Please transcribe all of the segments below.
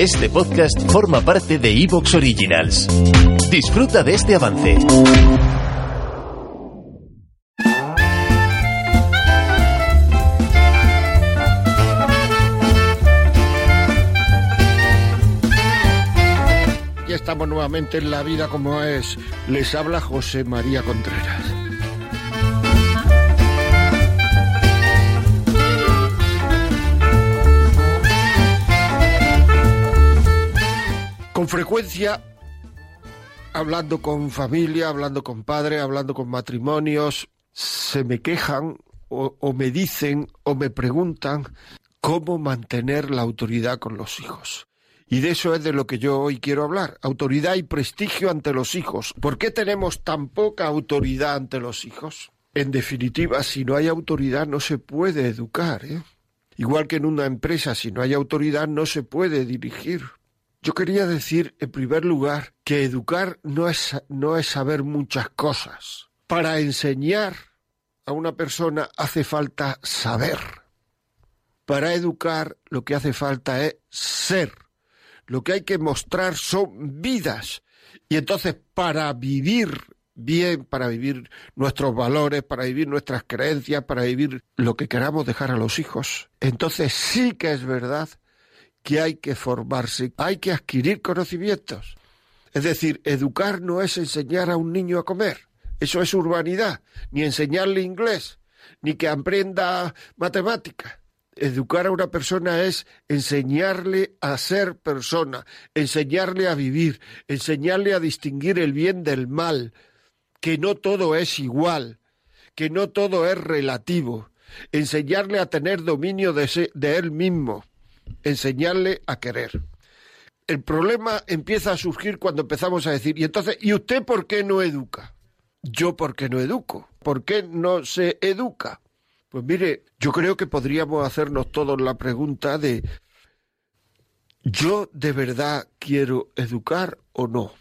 Este podcast forma parte de Evox Originals. Disfruta de este avance. Ya estamos nuevamente en la vida como es. Les habla José María Contreras. Con frecuencia, hablando con familia, hablando con padres, hablando con matrimonios, se me quejan o, me dicen o me preguntan cómo mantener la autoridad con los hijos. Y de eso es de lo que yo hoy quiero hablar, autoridad y prestigio ante los hijos. ¿Por qué tenemos tan poca autoridad ante los hijos? En definitiva, si no hay autoridad no se puede educar. ¿eh? Igual que en una empresa, si no hay autoridad no se puede dirigir. Yo quería decir, en primer lugar, que educar no es, no es saber muchas cosas. Para enseñar a una persona hace falta saber. Para educar lo que hace falta es ser lo que hay que mostrar son vidas. Y entonces para vivir bien, para vivir nuestros valores, para vivir nuestras creencias, para vivir lo que queramos dejar a los hijos, entonces sí que es verdad que hay que formarse, hay que adquirir conocimientos. Es decir, educar no es enseñar a un niño a comer, eso es urbanidad, ni enseñarle inglés, ni que aprenda matemáticas educar a una persona es enseñarle a ser persona, enseñarle a vivir, enseñarle a distinguir el bien del mal, que no todo es igual, que no todo es relativo, enseñarle a tener dominio de, de él mismo, enseñarle a querer. El problema empieza a surgir cuando empezamos a decir, y entonces, ¿y usted por qué no educa? Yo porque no educo. ¿Por qué no se educa? Pues mire, yo creo que podríamos hacernos todos la pregunta de ¿yo de verdad quiero educar o no?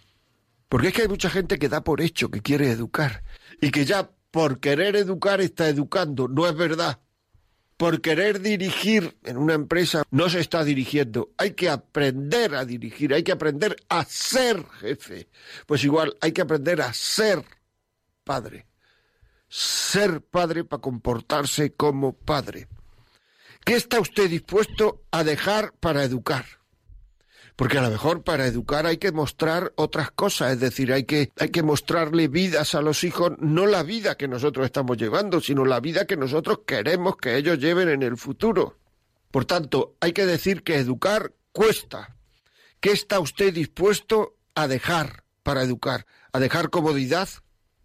Porque es que hay mucha gente que da por hecho que quiere educar y que ya por querer educar está educando. No es verdad. Por querer dirigir en una empresa no se está dirigiendo. Hay que aprender a dirigir, hay que aprender a ser jefe. Pues igual, hay que aprender a ser padre ser padre para comportarse como padre. ¿Qué está usted dispuesto a dejar para educar? Porque a lo mejor para educar hay que mostrar otras cosas, es decir, hay que, hay que mostrarle vidas a los hijos, no la vida que nosotros estamos llevando, sino la vida que nosotros queremos que ellos lleven en el futuro. Por tanto, hay que decir que educar cuesta. ¿Qué está usted dispuesto a dejar para educar? ¿A dejar comodidad?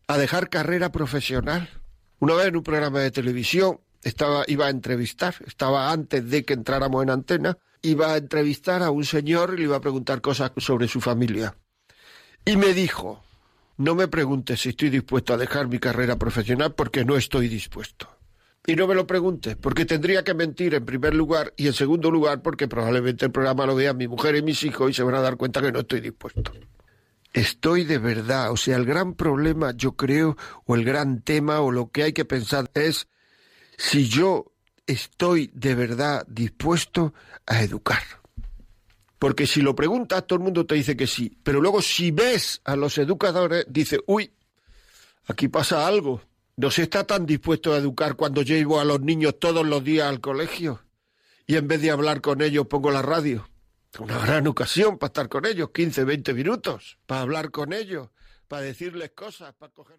a dejar carrera profesional. Una vez en un programa de televisión estaba, iba a entrevistar, estaba antes de que entráramos en antena, iba a entrevistar a un señor y le iba a preguntar cosas sobre su familia. Y me dijo, no me preguntes si estoy dispuesto a dejar mi carrera profesional porque no estoy dispuesto. Y no me lo preguntes, porque tendría que mentir en primer lugar y en segundo lugar porque probablemente el programa lo vean mi mujer y mis hijos y se van a dar cuenta que no estoy dispuesto estoy de verdad. O sea, el gran problema, yo creo, o el gran tema, o lo que hay que pensar es si yo estoy de verdad dispuesto a educar. Porque si lo preguntas, todo el mundo te dice que sí. Pero luego si ves a los educadores, dice, uy, aquí pasa algo. No se está tan dispuesto a educar cuando llevo a los niños todos los días al colegio y en vez de hablar con ellos pongo la radio una gran ocasión para estar con ellos, 15, 20 minutos, para hablar con ellos, para decirles cosas, para coger...